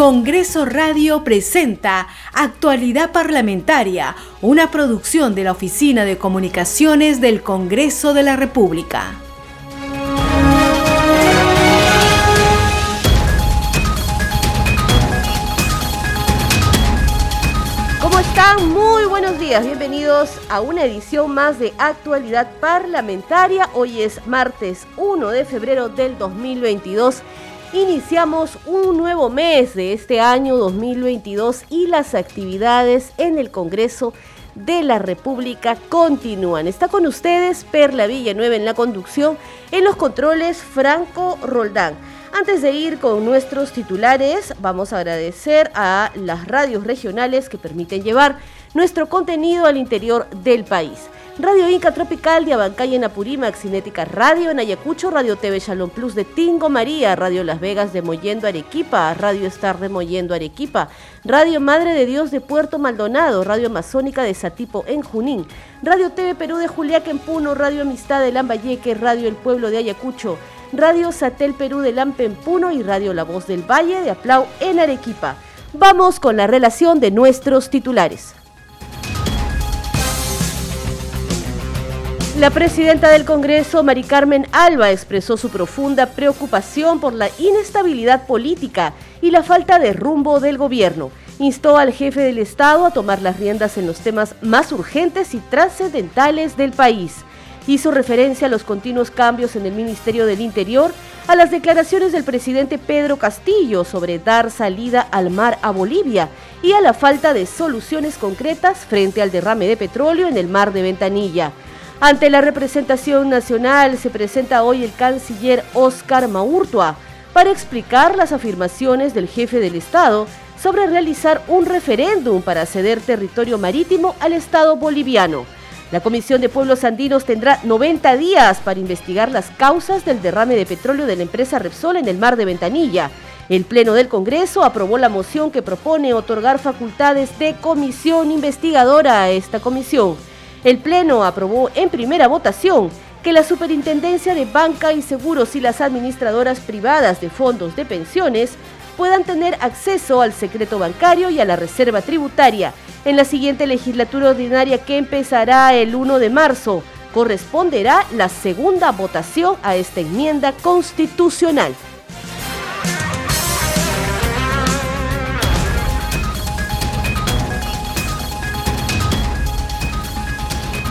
Congreso Radio presenta Actualidad Parlamentaria, una producción de la Oficina de Comunicaciones del Congreso de la República. ¿Cómo están? Muy buenos días, bienvenidos a una edición más de Actualidad Parlamentaria. Hoy es martes 1 de febrero del 2022 Iniciamos un nuevo mes de este año 2022 y las actividades en el Congreso de la República continúan. Está con ustedes Perla Villanueva en la conducción, en los controles Franco Roldán. Antes de ir con nuestros titulares, vamos a agradecer a las radios regionales que permiten llevar nuestro contenido al interior del país. Radio Inca Tropical de Abancay en Apurímac, Cinética Radio en Ayacucho, Radio TV Shalom Plus de Tingo María, Radio Las Vegas de Moyendo Arequipa, Radio Star de Moyendo Arequipa, Radio Madre de Dios de Puerto Maldonado, Radio Amazónica de Satipo en Junín, Radio TV Perú de Juliaca en Puno, Radio Amistad de Lambayeque, Radio El Pueblo de Ayacucho, Radio Satel Perú de Lampe en Puno y Radio La Voz del Valle de Aplau en Arequipa. Vamos con la relación de nuestros titulares. La presidenta del Congreso, Mari Carmen Alba, expresó su profunda preocupación por la inestabilidad política y la falta de rumbo del gobierno. Instó al jefe del Estado a tomar las riendas en los temas más urgentes y trascendentales del país. Hizo referencia a los continuos cambios en el Ministerio del Interior, a las declaraciones del presidente Pedro Castillo sobre dar salida al mar a Bolivia y a la falta de soluciones concretas frente al derrame de petróleo en el mar de Ventanilla. Ante la representación nacional se presenta hoy el canciller Oscar Maurtua para explicar las afirmaciones del jefe del Estado sobre realizar un referéndum para ceder territorio marítimo al Estado boliviano. La Comisión de Pueblos Andinos tendrá 90 días para investigar las causas del derrame de petróleo de la empresa Repsol en el mar de Ventanilla. El Pleno del Congreso aprobó la moción que propone otorgar facultades de comisión investigadora a esta comisión. El Pleno aprobó en primera votación que la Superintendencia de Banca y Seguros y las administradoras privadas de fondos de pensiones puedan tener acceso al secreto bancario y a la reserva tributaria en la siguiente legislatura ordinaria que empezará el 1 de marzo. Corresponderá la segunda votación a esta enmienda constitucional.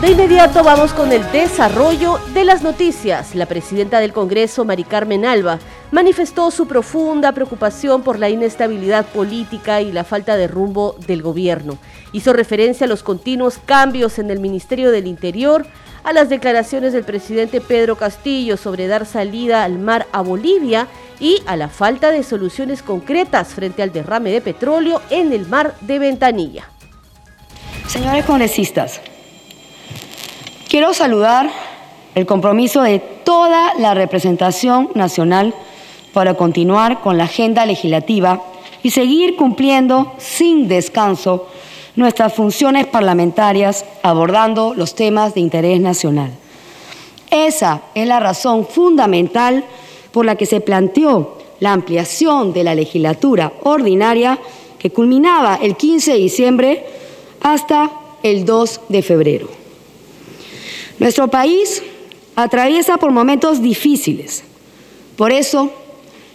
De inmediato vamos con el desarrollo de las noticias. La presidenta del Congreso, Mari Carmen Alba, manifestó su profunda preocupación por la inestabilidad política y la falta de rumbo del gobierno. Hizo referencia a los continuos cambios en el Ministerio del Interior, a las declaraciones del presidente Pedro Castillo sobre dar salida al mar a Bolivia y a la falta de soluciones concretas frente al derrame de petróleo en el mar de Ventanilla. Señores congresistas, Quiero saludar el compromiso de toda la representación nacional para continuar con la agenda legislativa y seguir cumpliendo sin descanso nuestras funciones parlamentarias abordando los temas de interés nacional. Esa es la razón fundamental por la que se planteó la ampliación de la legislatura ordinaria que culminaba el 15 de diciembre hasta el 2 de febrero. Nuestro país atraviesa por momentos difíciles. Por eso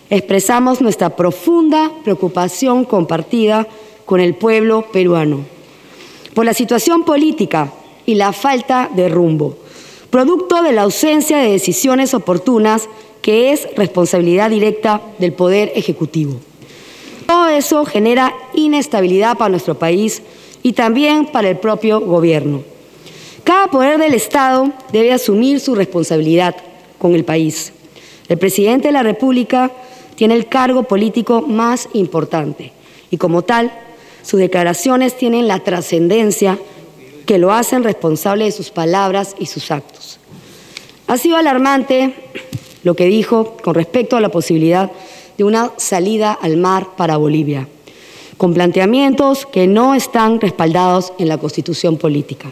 expresamos nuestra profunda preocupación compartida con el pueblo peruano por la situación política y la falta de rumbo, producto de la ausencia de decisiones oportunas que es responsabilidad directa del Poder Ejecutivo. Todo eso genera inestabilidad para nuestro país y también para el propio gobierno. Cada poder del Estado debe asumir su responsabilidad con el país. El presidente de la República tiene el cargo político más importante y como tal, sus declaraciones tienen la trascendencia que lo hacen responsable de sus palabras y sus actos. Ha sido alarmante lo que dijo con respecto a la posibilidad de una salida al mar para Bolivia, con planteamientos que no están respaldados en la Constitución política.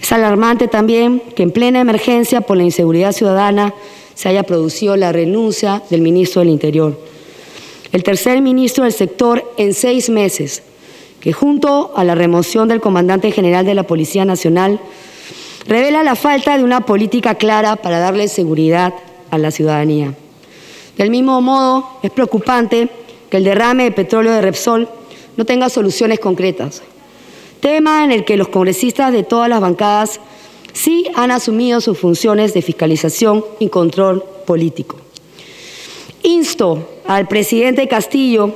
Es alarmante también que en plena emergencia por la inseguridad ciudadana se haya producido la renuncia del ministro del Interior. el tercer ministro del sector en seis meses, que junto a la remoción del comandante general de la Policía Nacional revela la falta de una política clara para darle seguridad a la ciudadanía. Del mismo modo, es preocupante que el derrame de petróleo de Repsol no tenga soluciones concretas, tema en el que los congresistas de todas las bancadas sí han asumido sus funciones de fiscalización y control político. Insto al presidente Castillo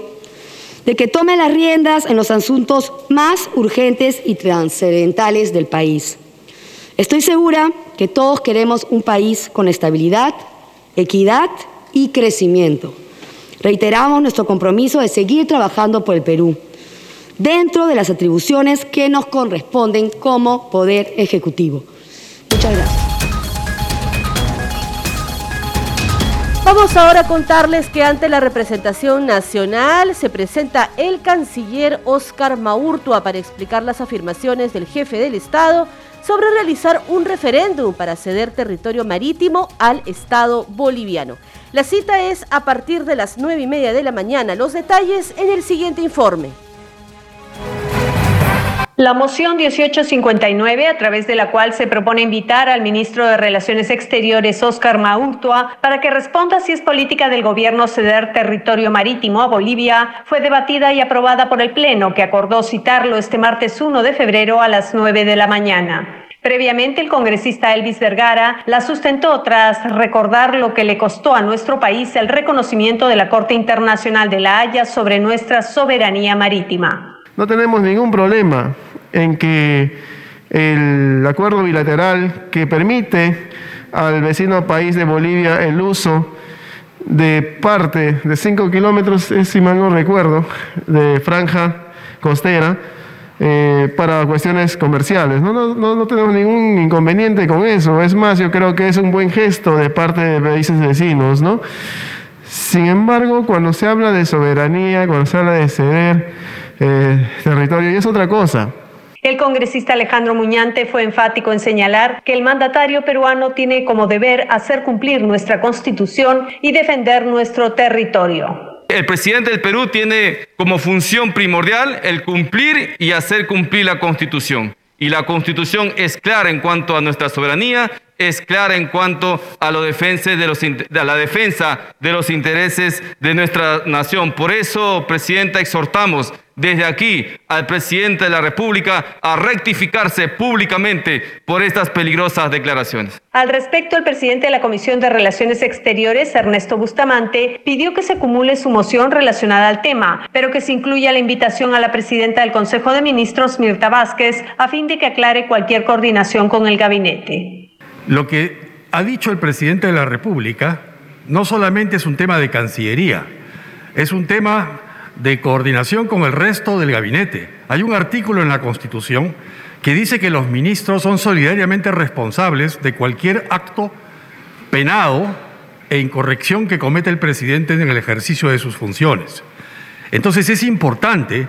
de que tome las riendas en los asuntos más urgentes y trascendentales del país. Estoy segura que todos queremos un país con estabilidad, equidad y crecimiento. Reiteramos nuestro compromiso de seguir trabajando por el Perú, dentro de las atribuciones que nos corresponden como Poder Ejecutivo. Muchas gracias. Vamos ahora a contarles que ante la representación nacional se presenta el canciller Oscar Maurtua para explicar las afirmaciones del jefe del Estado sobre realizar un referéndum para ceder territorio marítimo al Estado boliviano. La cita es a partir de las nueve y media de la mañana. Los detalles en el siguiente informe. La moción 1859, a través de la cual se propone invitar al ministro de Relaciones Exteriores, Oscar Maurtua, para que responda si es política del gobierno ceder territorio marítimo a Bolivia, fue debatida y aprobada por el Pleno, que acordó citarlo este martes 1 de febrero a las 9 de la mañana. Previamente, el congresista Elvis Vergara la sustentó tras recordar lo que le costó a nuestro país el reconocimiento de la Corte Internacional de la Haya sobre nuestra soberanía marítima. No tenemos ningún problema en que el acuerdo bilateral que permite al vecino país de Bolivia el uso de parte de 5 kilómetros, si mal no recuerdo, de franja costera eh, para cuestiones comerciales. No, no, no, tenemos ningún inconveniente con eso. Es más, yo creo que es un buen gesto de parte de países vecinos. ¿no? Sin embargo, cuando se habla de soberanía, cuando se habla de ceder eh, territorio, y es otra cosa. El congresista Alejandro Muñante fue enfático en señalar que el mandatario peruano tiene como deber hacer cumplir nuestra constitución y defender nuestro territorio. El presidente del Perú tiene como función primordial el cumplir y hacer cumplir la constitución. Y la constitución es clara en cuanto a nuestra soberanía, es clara en cuanto a, la defensa de los, intereses de nuestra nación. Por eso, Presidenta, exhortamos desde aquí al presidente de la República a rectificarse públicamente por estas peligrosas declaraciones. Al respecto, el presidente de la Comisión de Relaciones Exteriores, Ernesto Bustamante, pidió que se acumule su moción relacionada al tema, pero que se incluya la invitación a la presidenta del Consejo de Ministros, Mirta Vázquez, a fin de que aclare cualquier coordinación con el gabinete. Lo que ha dicho el presidente de la República no solamente es un tema de Cancillería, es un tema de coordinación con el resto del gabinete. Hay un artículo en la Constitución que dice que los ministros son solidariamente responsables de cualquier acto penado e incorrección que comete el presidente en el ejercicio de sus funciones. Entonces es importante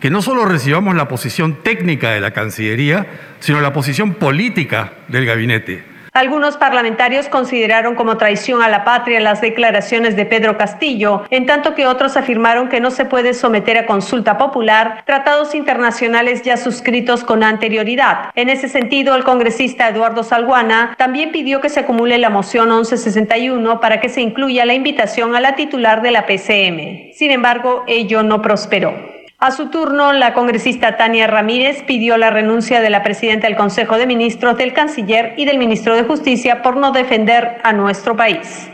que no solo recibamos la posición técnica de la Cancillería, sino la posición política del gabinete. Algunos parlamentarios consideraron como traición a la patria las declaraciones de Pedro Castillo, en tanto que otros afirmaron que no se puede someter a consulta popular tratados internacionales ya suscritos con anterioridad. En ese sentido, el congresista Eduardo Salguana también pidió que se acumule la moción 1161 para que se incluya la invitación a la titular de la PCM. Sin embargo, ello no prosperó. A su turno, la congresista Tania Ramírez pidió la renuncia de la presidenta del Consejo de Ministros, del canciller y del ministro de Justicia por no defender a nuestro país.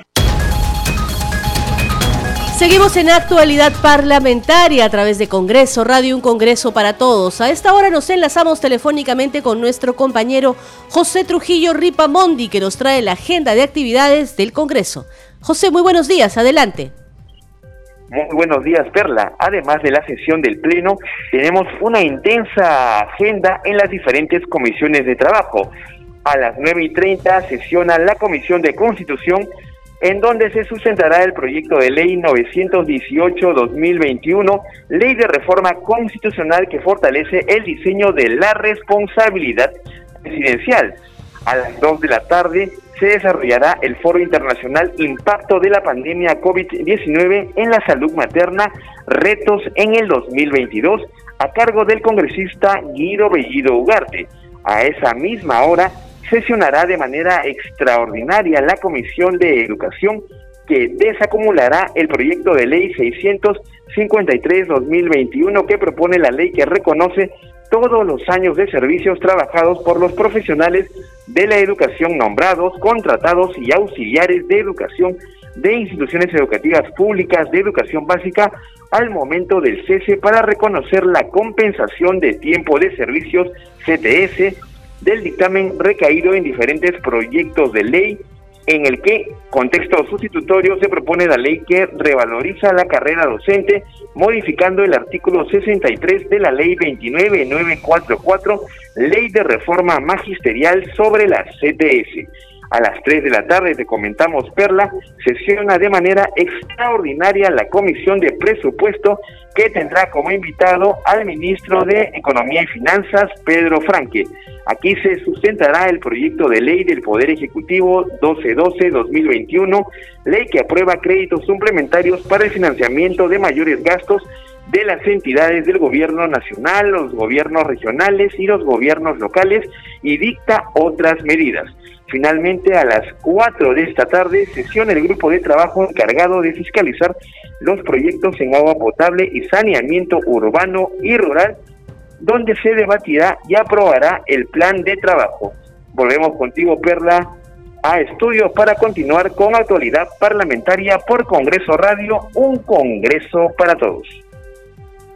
Seguimos en actualidad parlamentaria a través de Congreso Radio, un Congreso para todos. A esta hora nos enlazamos telefónicamente con nuestro compañero José Trujillo Ripamondi, que nos trae la agenda de actividades del Congreso. José, muy buenos días, adelante. Muy buenos días, Perla. Además de la sesión del Pleno, tenemos una intensa agenda en las diferentes comisiones de trabajo. A las 9 y 30 sesiona la Comisión de Constitución, en donde se sustentará el proyecto de ley 918-2021, ley de reforma constitucional que fortalece el diseño de la responsabilidad presidencial. A las 2 de la tarde se desarrollará el Foro Internacional Impacto de la Pandemia COVID-19 en la Salud Materna, Retos en el 2022, a cargo del congresista Guido Bellido Ugarte. A esa misma hora sesionará de manera extraordinaria la Comisión de Educación que desacumulará el proyecto de ley 653-2021 que propone la ley que reconoce todos los años de servicios trabajados por los profesionales de la educación nombrados, contratados y auxiliares de educación de instituciones educativas públicas de educación básica al momento del cese para reconocer la compensación de tiempo de servicios CTS del dictamen recaído en diferentes proyectos de ley en el que, contexto sustitutorio, se propone la ley que revaloriza la carrera docente, modificando el artículo 63 de la ley 29944, ley de reforma magisterial sobre la CTS. A las 3 de la tarde, te comentamos, Perla, sesiona de manera extraordinaria la Comisión de Presupuesto que tendrá como invitado al ministro de Economía y Finanzas, Pedro Franque. Aquí se sustentará el proyecto de ley del Poder Ejecutivo 1212-2021, ley que aprueba créditos suplementarios para el financiamiento de mayores gastos de las entidades del gobierno nacional, los gobiernos regionales y los gobiernos locales y dicta otras medidas. Finalmente, a las 4 de esta tarde, sesiona el grupo de trabajo encargado de fiscalizar los proyectos en agua potable y saneamiento urbano y rural, donde se debatirá y aprobará el plan de trabajo. Volvemos contigo, Perla, a estudio para continuar con actualidad parlamentaria por Congreso Radio, un Congreso para todos.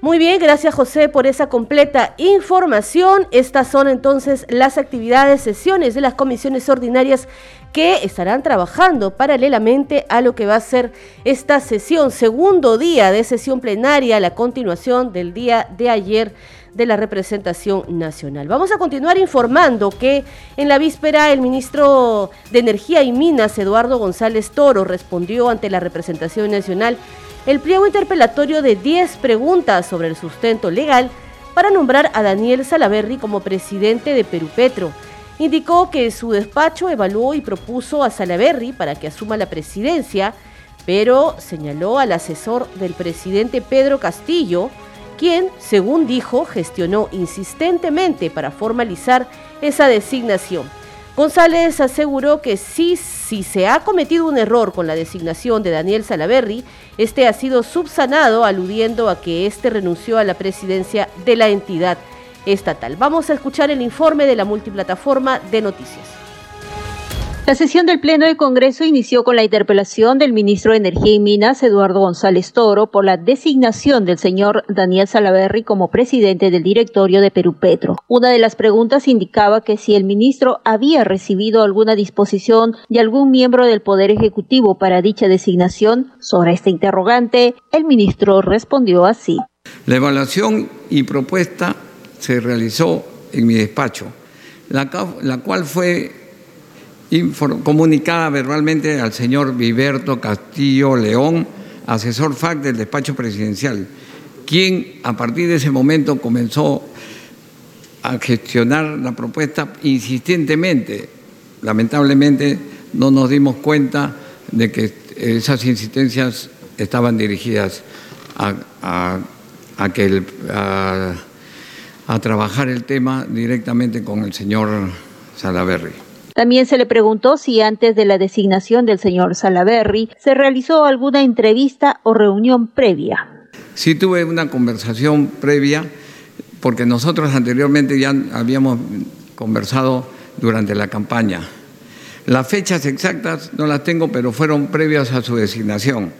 Muy bien, gracias José por esa completa información. Estas son entonces las actividades, sesiones de las comisiones ordinarias que estarán trabajando paralelamente a lo que va a ser esta sesión, segundo día de sesión plenaria, la continuación del día de ayer de la representación nacional. Vamos a continuar informando que en la víspera el ministro de Energía y Minas, Eduardo González Toro, respondió ante la representación nacional el pliego interpelatorio de 10 preguntas sobre el sustento legal para nombrar a Daniel Salaverri como presidente de Perú Petro. Indicó que su despacho evaluó y propuso a Salaverri para que asuma la presidencia, pero señaló al asesor del presidente Pedro Castillo, quien, según dijo, gestionó insistentemente para formalizar esa designación. González aseguró que sí, si se ha cometido un error con la designación de Daniel Salaverri, este ha sido subsanado aludiendo a que este renunció a la presidencia de la entidad estatal. Vamos a escuchar el informe de la multiplataforma de noticias. La sesión del Pleno de Congreso inició con la interpelación del ministro de Energía y Minas, Eduardo González Toro, por la designación del señor Daniel Salaverry como presidente del directorio de Perú Petro. Una de las preguntas indicaba que si el ministro había recibido alguna disposición de algún miembro del Poder Ejecutivo para dicha designación. Sobre esta interrogante, el ministro respondió así. La evaluación y propuesta se realizó en mi despacho, la cual fue comunicada verbalmente al señor Viberto Castillo León, asesor FAC del despacho presidencial, quien a partir de ese momento comenzó a gestionar la propuesta insistentemente. Lamentablemente no nos dimos cuenta de que esas insistencias estaban dirigidas a, que a trabajar el tema directamente con el señor Salaverry. También se le preguntó si antes de la designación del señor Salaberry se realizó alguna entrevista o reunión previa. Sí tuve una conversación previa porque nosotros anteriormente ya habíamos conversado durante la campaña. Las fechas exactas no las tengo, pero fueron previas a su designación.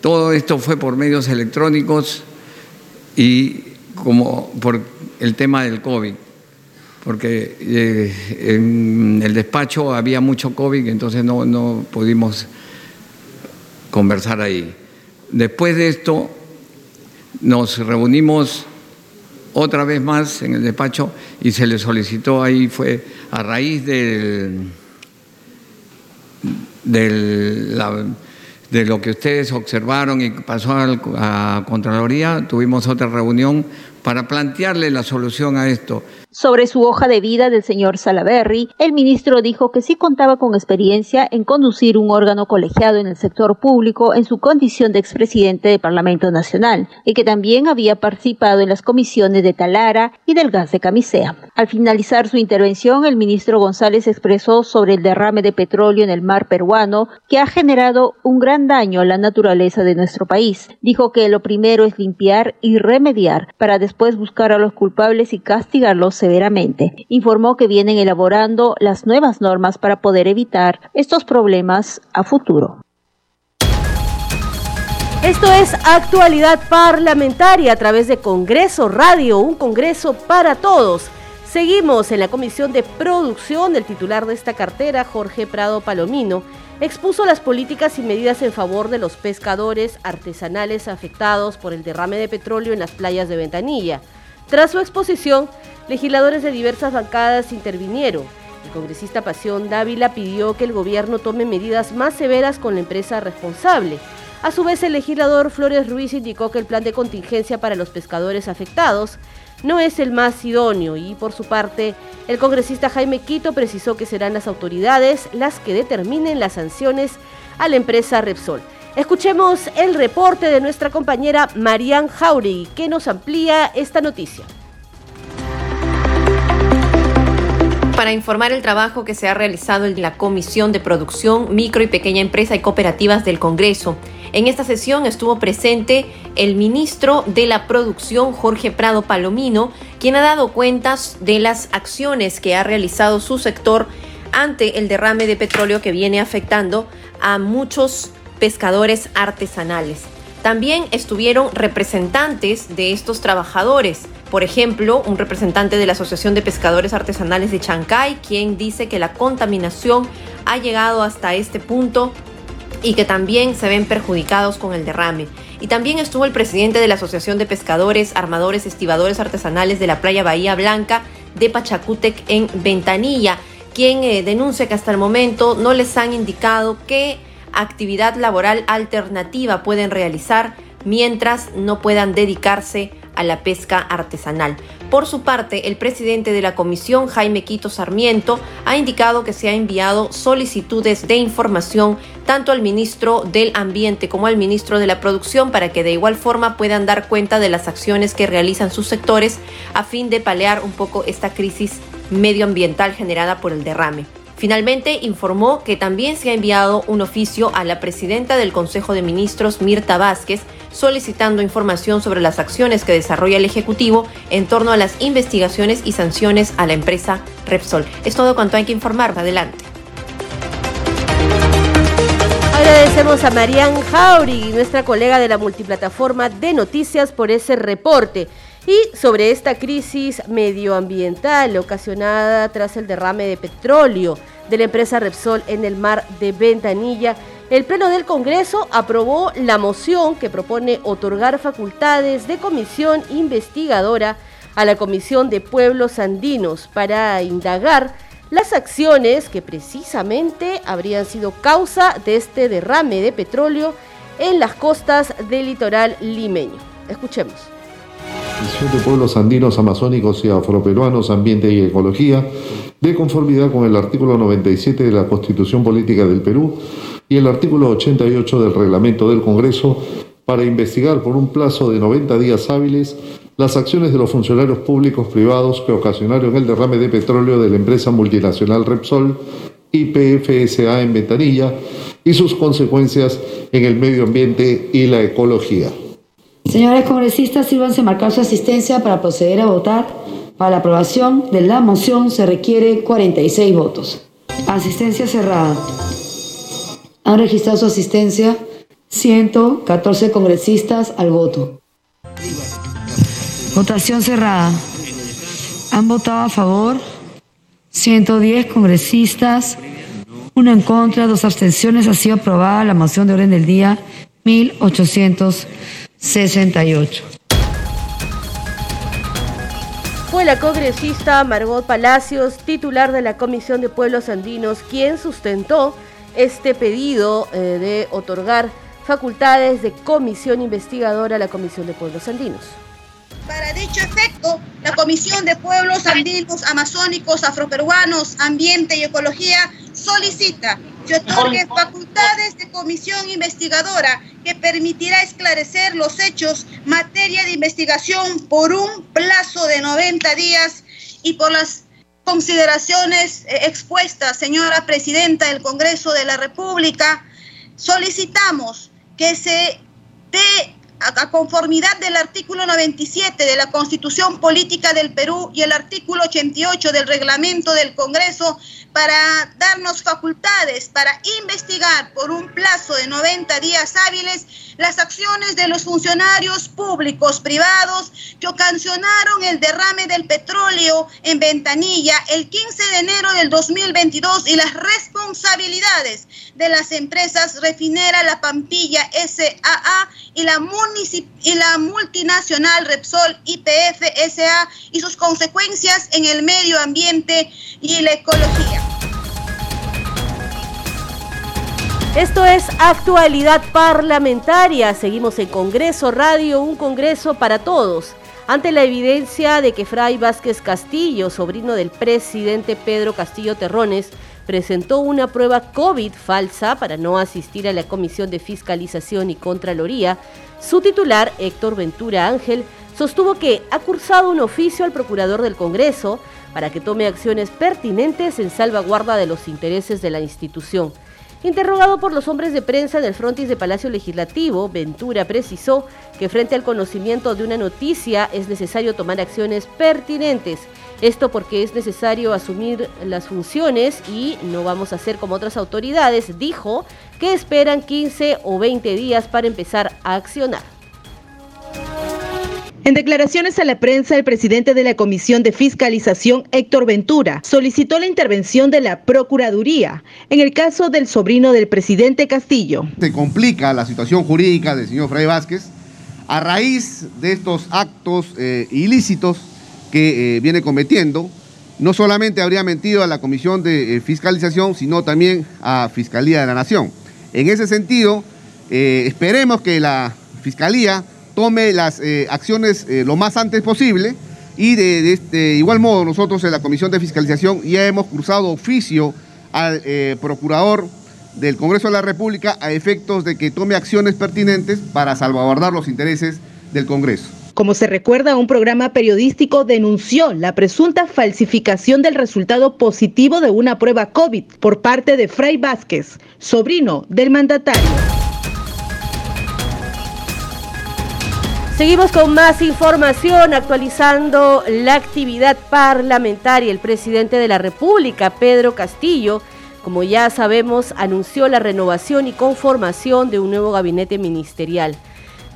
Todo esto fue por medios electrónicos y como por el tema del COVID porque eh, en el despacho había mucho COVID, entonces no, no pudimos conversar ahí. Después de esto, nos reunimos otra vez más en el despacho y se le solicitó ahí, fue a raíz del, de lo que ustedes observaron y pasó a Contraloría, tuvimos otra reunión para plantearle la solución a esto. Sobre su hoja de vida del señor Salaberry, el ministro dijo que sí contaba con experiencia en conducir un órgano colegiado en el sector público en su condición de expresidente del Parlamento Nacional y que también había participado en las comisiones de Talara y del gas de camisea. Al finalizar su intervención, el ministro González expresó sobre el derrame de petróleo en el mar peruano que ha generado un gran daño a la naturaleza de nuestro país. Dijo que lo primero es limpiar y remediar para después buscar a los culpables y castigarlos severamente. Informó que vienen elaborando las nuevas normas para poder evitar estos problemas a futuro. Esto es actualidad parlamentaria a través de Congreso Radio, un Congreso para todos. Seguimos en la Comisión de Producción. El titular de esta cartera, Jorge Prado Palomino, expuso las políticas y medidas en favor de los pescadores artesanales afectados por el derrame de petróleo en las playas de Ventanilla. Tras su exposición, legisladores de diversas bancadas intervinieron. El congresista Pasión Dávila pidió que el gobierno tome medidas más severas con la empresa responsable. A su vez, el legislador Flores Ruiz indicó que el plan de contingencia para los pescadores afectados no es el más idóneo y por su parte el congresista Jaime Quito precisó que serán las autoridades las que determinen las sanciones a la empresa Repsol. Escuchemos el reporte de nuestra compañera Marian Jauregui que nos amplía esta noticia. Para informar el trabajo que se ha realizado en la Comisión de Producción, Micro y Pequeña Empresa y Cooperativas del Congreso. En esta sesión estuvo presente el ministro de la Producción, Jorge Prado Palomino, quien ha dado cuentas de las acciones que ha realizado su sector ante el derrame de petróleo que viene afectando a muchos pescadores artesanales. También estuvieron representantes de estos trabajadores. Por ejemplo, un representante de la Asociación de Pescadores Artesanales de Chancay, quien dice que la contaminación ha llegado hasta este punto y que también se ven perjudicados con el derrame. Y también estuvo el presidente de la Asociación de Pescadores, Armadores, Estibadores Artesanales de la playa Bahía Blanca de Pachacútec en Ventanilla, quien eh, denuncia que hasta el momento no les han indicado qué actividad laboral alternativa pueden realizar mientras no puedan dedicarse a la pesca artesanal. Por su parte, el presidente de la comisión, Jaime Quito Sarmiento, ha indicado que se ha enviado solicitudes de información tanto al ministro del Ambiente como al ministro de la Producción para que de igual forma puedan dar cuenta de las acciones que realizan sus sectores a fin de palear un poco esta crisis medioambiental generada por el derrame. Finalmente, informó que también se ha enviado un oficio a la presidenta del Consejo de Ministros, Mirta Vázquez, solicitando información sobre las acciones que desarrolla el Ejecutivo en torno a las investigaciones y sanciones a la empresa Repsol. Es todo cuanto hay que informar. Adelante. Agradecemos a Marian Jauregui, nuestra colega de la multiplataforma de noticias, por ese reporte. Y sobre esta crisis medioambiental ocasionada tras el derrame de petróleo de la empresa Repsol en el mar de Ventanilla, el Pleno del Congreso aprobó la moción que propone otorgar facultades de comisión investigadora a la Comisión de Pueblos Andinos para indagar las acciones que precisamente habrían sido causa de este derrame de petróleo en las costas del litoral limeño. Escuchemos. De Pueblos Andinos, Amazónicos y Afroperuanos, Ambiente y Ecología, de conformidad con el artículo 97 de la Constitución Política del Perú y el artículo 88 del Reglamento del Congreso, para investigar por un plazo de 90 días hábiles las acciones de los funcionarios públicos privados que ocasionaron el derrame de petróleo de la empresa multinacional Repsol IPFSA en Ventanilla y sus consecuencias en el medio ambiente y la ecología. Señores congresistas, sírvanse marcar su asistencia para proceder a votar. Para la aprobación de la moción se requiere 46 votos. Asistencia cerrada. Han registrado su asistencia 114 congresistas al voto. Votación cerrada. Han votado a favor 110 congresistas, uno en contra, dos abstenciones. Ha sido aprobada la moción de orden del día 1800. 68. Fue la congresista Margot Palacios, titular de la Comisión de Pueblos Andinos, quien sustentó este pedido eh, de otorgar facultades de comisión investigadora a la Comisión de Pueblos Andinos. Para dicho efecto, la Comisión de Pueblos Andinos, Amazónicos, Afroperuanos, Ambiente y Ecología solicita que otorgue facultades de comisión investigadora que permitirá esclarecer los hechos materia de investigación por un plazo de 90 días y por las consideraciones eh, expuestas, señora Presidenta del Congreso de la República, solicitamos que se dé a conformidad del artículo 97 de la Constitución Política del Perú y el artículo 88 del reglamento del Congreso para darnos facultades para investigar por un plazo de 90 días hábiles las acciones de los funcionarios públicos privados que ocasionaron el derrame del petróleo en Ventanilla el 15 de enero del 2022 y las responsabilidades de las empresas refinera La Pampilla SAA y la, y la multinacional Repsol IPF SA y sus consecuencias en el medio ambiente y la ecología. Esto es actualidad parlamentaria. Seguimos en Congreso Radio, un Congreso para todos. Ante la evidencia de que Fray Vázquez Castillo, sobrino del presidente Pedro Castillo Terrones, presentó una prueba COVID falsa para no asistir a la Comisión de Fiscalización y Contraloría, su titular, Héctor Ventura Ángel, sostuvo que ha cursado un oficio al Procurador del Congreso para que tome acciones pertinentes en salvaguarda de los intereses de la institución. Interrogado por los hombres de prensa del frontis de Palacio Legislativo, Ventura precisó que frente al conocimiento de una noticia es necesario tomar acciones pertinentes. Esto porque es necesario asumir las funciones y no vamos a hacer como otras autoridades, dijo, que esperan 15 o 20 días para empezar a accionar. En declaraciones a la prensa, el presidente de la Comisión de Fiscalización, Héctor Ventura, solicitó la intervención de la Procuraduría en el caso del sobrino del presidente Castillo. Se complica la situación jurídica del señor Fray Vázquez a raíz de estos actos eh, ilícitos que eh, viene cometiendo. No solamente habría mentido a la Comisión de eh, Fiscalización, sino también a Fiscalía de la Nación. En ese sentido, esperemos que la Fiscalía tome las eh, acciones eh, lo más antes posible y de, este, igual modo nosotros en la Comisión de Fiscalización ya hemos cruzado oficio al eh, Procurador del Congreso de la República a efectos de que tome acciones pertinentes para salvaguardar los intereses del Congreso. Como se recuerda, un programa periodístico denunció la presunta falsificación del resultado positivo de una prueba COVID por parte de Fray Vázquez, sobrino del mandatario. Seguimos con más información, actualizando la actividad parlamentaria. El presidente de la República, Pedro Castillo, como ya sabemos, anunció la renovación y conformación de un nuevo gabinete ministerial.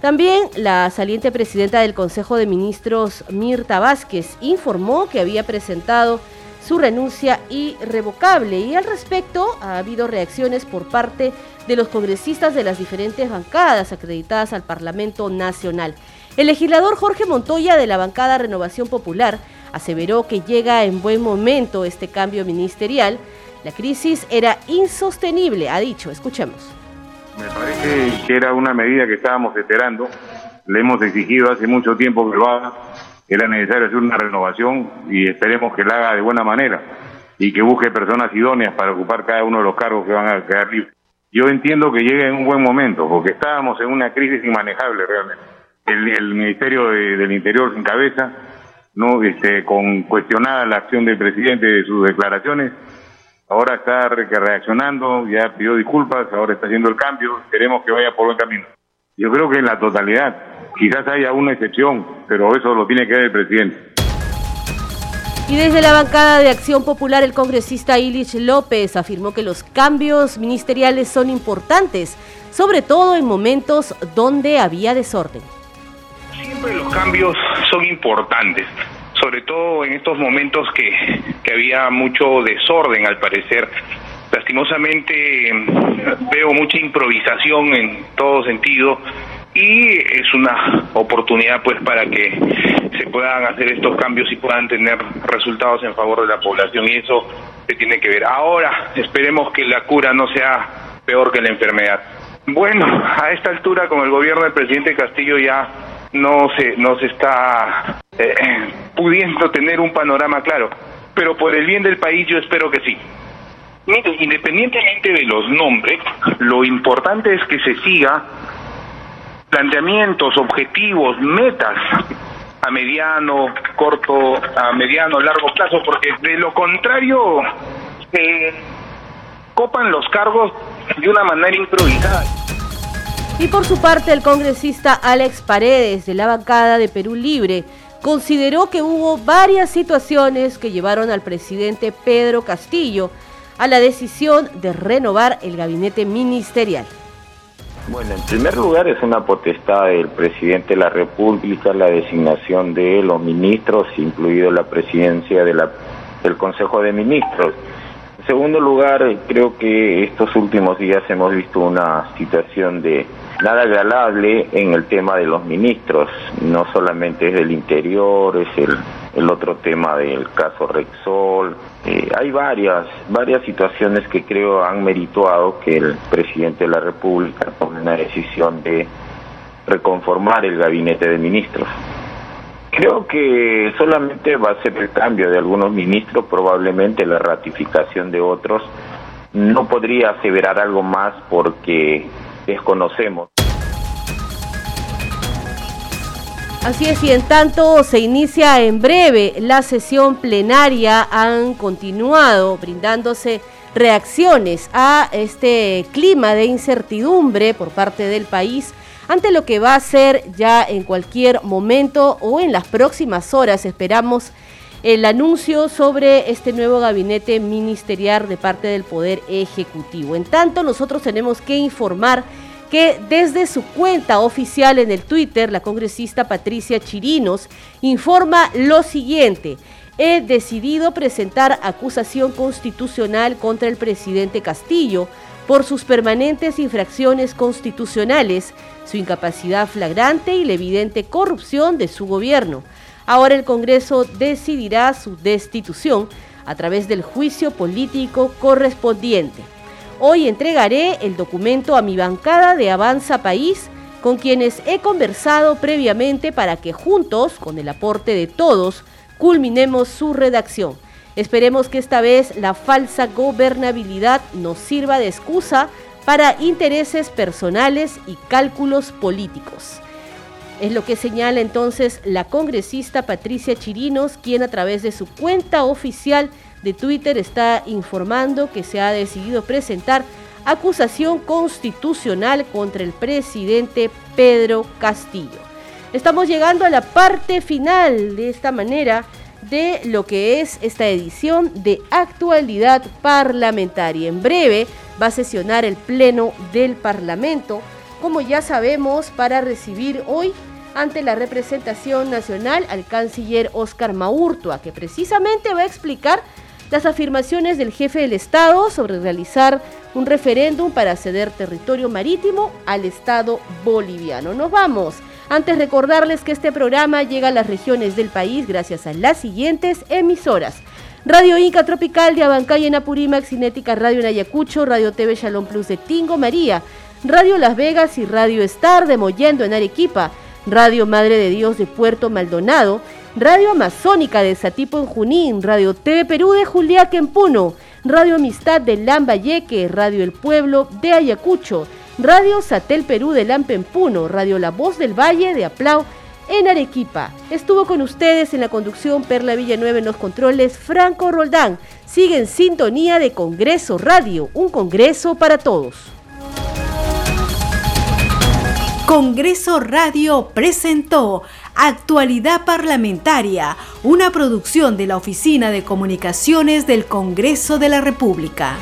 También la saliente presidenta del Consejo de Ministros, Mirta Vázquez, informó que había presentado su renuncia irrevocable y al respecto ha habido reacciones por parte de los congresistas de las diferentes bancadas acreditadas al Parlamento Nacional. El legislador Jorge Montoya de la bancada Renovación Popular aseveró que llega en buen momento este cambio ministerial. La crisis era insostenible, ha dicho. Escuchemos. Me parece que era una medida que estábamos esperando. Le hemos exigido hace mucho tiempo que lo haga. Era necesario hacer una renovación y esperemos que la haga de buena manera y que busque personas idóneas para ocupar cada uno de los cargos que van a quedar libres. Yo entiendo que llegue en un buen momento, porque estábamos en una crisis inmanejable realmente el, Ministerio del Interior sin cabeza, no este, con cuestionada la acción del presidente de sus declaraciones. Ahora está reaccionando, ya pidió disculpas, ahora está haciendo el cambio, queremos que vaya por buen camino. Yo creo que en la totalidad, quizás haya una excepción, pero eso lo tiene que ver el presidente. Y desde la bancada de Acción Popular, el congresista Ilich López afirmó que los cambios ministeriales son importantes, sobre todo en momentos donde había desorden los cambios son importantes, sobre todo en estos momentos que, que había mucho desorden al parecer. Lastimosamente veo mucha improvisación en todo sentido y es una oportunidad pues para que se puedan hacer estos cambios y puedan tener resultados en favor de la población y eso se tiene que ver. Ahora esperemos que la cura no sea peor que la enfermedad. Bueno, a esta altura con el gobierno del presidente Castillo ya no se, no se está eh, pudiendo tener un panorama claro. Pero por el bien del país yo espero que sí. independientemente de los nombres, lo importante es que se siga planteamientos, objetivos, metas a mediano, corto, a mediano, largo plazo, porque de lo contrario se copan los cargos de una manera improvisada. Y por su parte, el congresista Alex Paredes, de la bancada de Perú Libre, consideró que hubo varias situaciones que llevaron al presidente Pedro Castillo a la decisión de renovar el gabinete ministerial. Bueno, en primer lugar es una potestad del presidente de la República la designación de los ministros, incluido la presidencia del Consejo de Ministros. Segundo lugar, creo que estos últimos días hemos visto una situación de nada agradable en el tema de los ministros, no solamente es del interior, es el, el otro tema del caso Rexol. Eh, hay varias, varias situaciones que creo han merituado que el presidente de la República tome una decisión de reconformar el gabinete de ministros. Creo que solamente va a ser el cambio de algunos ministros, probablemente la ratificación de otros. No podría aseverar algo más porque desconocemos. Así es, y en tanto se inicia en breve la sesión plenaria, han continuado brindándose reacciones a este clima de incertidumbre por parte del país ante lo que va a ser ya en cualquier momento o en las próximas horas, esperamos el anuncio sobre este nuevo gabinete ministerial de parte del Poder Ejecutivo. En tanto, nosotros tenemos que informar que desde su cuenta oficial en el Twitter, la congresista Patricia Chirinos informa lo siguiente. He decidido presentar acusación constitucional contra el presidente Castillo por sus permanentes infracciones constitucionales, su incapacidad flagrante y la evidente corrupción de su gobierno. Ahora el Congreso decidirá su destitución a través del juicio político correspondiente. Hoy entregaré el documento a mi bancada de Avanza País, con quienes he conversado previamente para que juntos, con el aporte de todos, culminemos su redacción. Esperemos que esta vez la falsa gobernabilidad nos sirva de excusa para intereses personales y cálculos políticos. Es lo que señala entonces la congresista Patricia Chirinos, quien a través de su cuenta oficial de Twitter está informando que se ha decidido presentar acusación constitucional contra el presidente Pedro Castillo. Estamos llegando a la parte final de esta manera de lo que es esta edición de actualidad parlamentaria. En breve va a sesionar el Pleno del Parlamento, como ya sabemos, para recibir hoy ante la representación nacional al canciller Oscar Maurtua, que precisamente va a explicar las afirmaciones del jefe del Estado sobre realizar un referéndum para ceder territorio marítimo al Estado boliviano. Nos vamos. Antes recordarles que este programa llega a las regiones del país gracias a las siguientes emisoras. Radio Inca Tropical de Abancay en Apurímac, Cinética Radio en Ayacucho, Radio TV Shalom Plus de Tingo María, Radio Las Vegas y Radio Star de Mollendo en Arequipa, Radio Madre de Dios de Puerto Maldonado, Radio Amazónica de Satipo en Junín, Radio TV Perú de Juliaca en Puno, Radio Amistad de Lambayeque, Radio El Pueblo de Ayacucho, Radio Satel Perú de Lampa en Puno, Radio La Voz del Valle de Aplau en Arequipa. Estuvo con ustedes en la conducción Perla Villanueva en los controles Franco Roldán. Sigue en sintonía de Congreso Radio, un congreso para todos. Congreso Radio presentó Actualidad Parlamentaria, una producción de la Oficina de Comunicaciones del Congreso de la República.